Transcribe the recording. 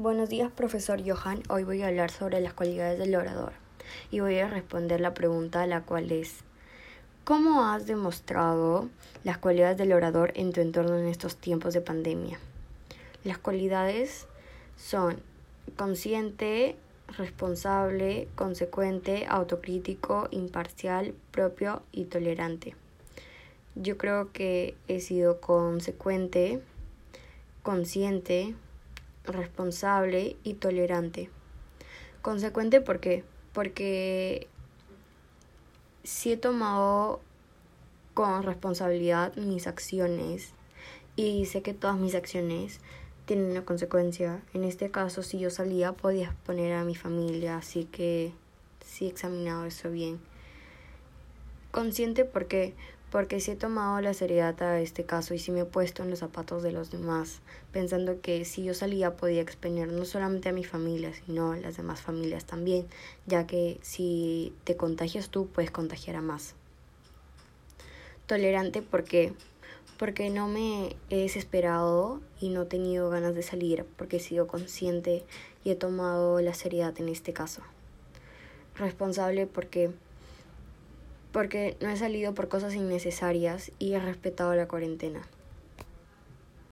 Buenos días, profesor Johan. Hoy voy a hablar sobre las cualidades del orador y voy a responder la pregunta, la cual es, ¿cómo has demostrado las cualidades del orador en tu entorno en estos tiempos de pandemia? Las cualidades son consciente, responsable, consecuente, autocrítico, imparcial, propio y tolerante. Yo creo que he sido consecuente, consciente, responsable y tolerante. Consecuente, ¿por qué? Porque si he tomado con responsabilidad mis acciones y sé que todas mis acciones tienen una consecuencia. En este caso, si yo salía, podía exponer a mi familia, así que sí he examinado eso bien. Consciente porque porque si he tomado la seriedad a este caso y si me he puesto en los zapatos de los demás, pensando que si yo salía podía exponer no solamente a mi familia, sino a las demás familias también, ya que si te contagias tú, puedes contagiar a más. Tolerante porque porque no me he desesperado y no he tenido ganas de salir, porque he sido consciente y he tomado la seriedad en este caso. Responsable porque porque no he salido por cosas innecesarias y he respetado la cuarentena.